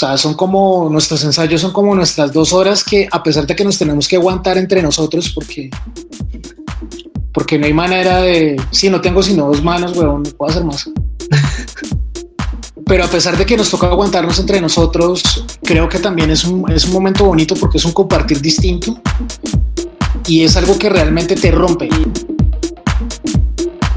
sea, son como nuestros ensayos, son como nuestras dos horas que a pesar de que nos tenemos que aguantar entre nosotros porque porque no hay manera de, si no tengo sino dos manos, weón, no puedo hacer más. Pero a pesar de que nos toca aguantarnos entre nosotros, creo que también es un, es un momento bonito porque es un compartir distinto y es algo que realmente te rompe.